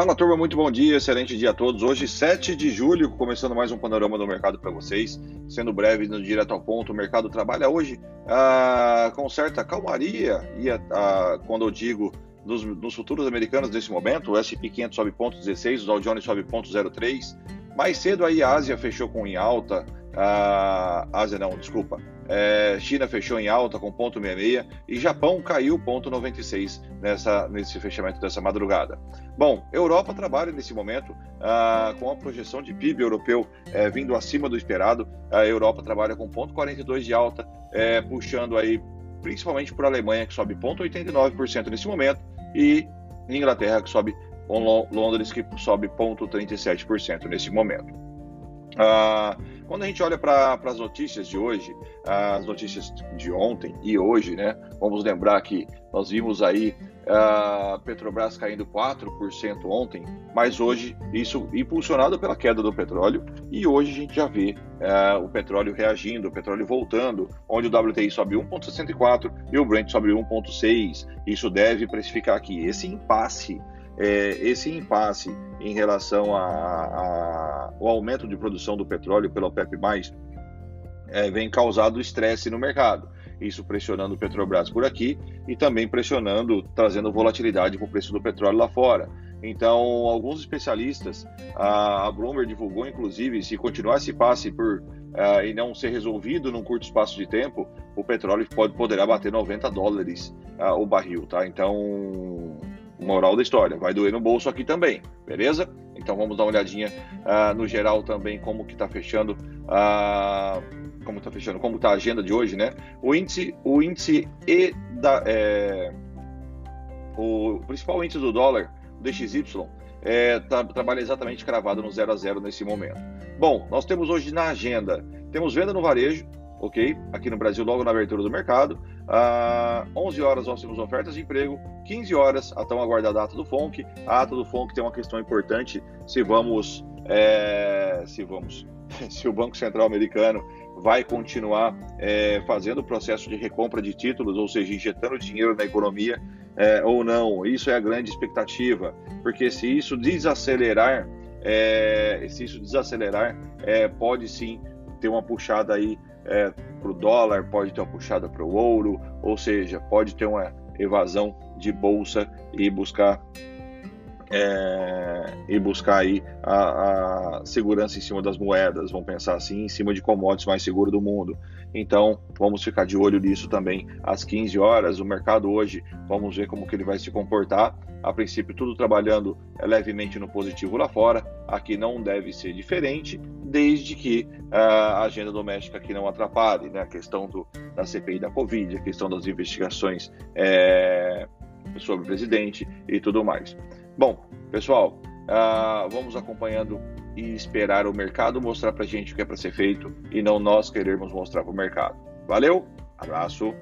Fala turma, muito bom dia, excelente dia a todos. Hoje, 7 de julho, começando mais um panorama do mercado para vocês. Sendo breve, no direto ao ponto, o mercado trabalha hoje ah, com certa calmaria, e ah, quando eu digo nos, nos, futuros americanos nesse momento, o S&P 500 sobe 0,16, o Dow Jones sobe 0,03. Mais cedo aí a Ásia fechou com em alta, a Ásia não, desculpa. É, China fechou em alta com ponto 66 e Japão caiu ponto 96 nessa, nesse fechamento dessa madrugada. Bom, Europa trabalha nesse momento ah, com a projeção de PIB europeu é, vindo acima do esperado. A Europa trabalha com ponto 42 de alta, é, puxando aí principalmente por Alemanha que sobe ponto 89% nesse momento e Inglaterra que sobe Londres que sobe ponto 37% nesse momento. Ah, quando a gente olha para as notícias de hoje, as notícias de ontem e hoje, né? Vamos lembrar que nós vimos aí a Petrobras caindo 4% ontem, mas hoje isso impulsionado pela queda do petróleo e hoje a gente já vê uh, o petróleo reagindo, o petróleo voltando, onde o WTI sobe 1,64 e o Brent sobe 1,6. Isso deve precificar aqui esse impasse é, esse impasse em relação ao aumento de produção do petróleo pela OPEP+, é, vem causado estresse no mercado. Isso pressionando o Petrobras por aqui e também pressionando, trazendo volatilidade para o preço do petróleo lá fora. Então, alguns especialistas, a Bloomberg divulgou, inclusive, se continuar esse passe por uh, e não ser resolvido num curto espaço de tempo, o petróleo pode poderá bater 90 dólares uh, o barril, tá? Então, moral da história, vai doer no bolso aqui também, beleza? Então vamos dar uma olhadinha uh, no geral também como que está fechando, uh, como está fechando, como está a agenda de hoje, né? O índice, o índice e da, é, o principal índice do dólar, DXY, é, tá, trabalha exatamente cravado no 0 a 0 nesse momento. Bom, nós temos hoje na agenda, temos venda no varejo, ok? Aqui no Brasil, logo na abertura do mercado. Ah, 11 horas nós temos ofertas de emprego, 15 horas a tão aguardada ata do FONC. A ata do FONC tem uma questão importante, se vamos, é, se vamos, se o Banco Central Americano vai continuar é, fazendo o processo de recompra de títulos, ou seja, injetando dinheiro na economia é, ou não. Isso é a grande expectativa, porque se isso desacelerar, é, se isso desacelerar, é, pode sim ter uma puxada aí é, para o dólar, pode ter uma puxada para o ouro, ou seja, pode ter uma evasão de bolsa e buscar é, e buscar aí a, a, segurança em cima das moedas, vamos pensar assim, em cima de commodities mais seguro do mundo. Então, vamos ficar de olho nisso também às 15 horas. O mercado hoje, vamos ver como que ele vai se comportar. A princípio, tudo trabalhando levemente no positivo lá fora. Aqui não deve ser diferente, desde que a agenda doméstica aqui não atrapalhe, né? A questão do, da CPI da Covid, a questão das investigações é, sobre o presidente e tudo mais. Bom, pessoal, uh, vamos acompanhando e esperar o mercado mostrar para gente o que é para ser feito e não nós querermos mostrar para o mercado. Valeu, abraço.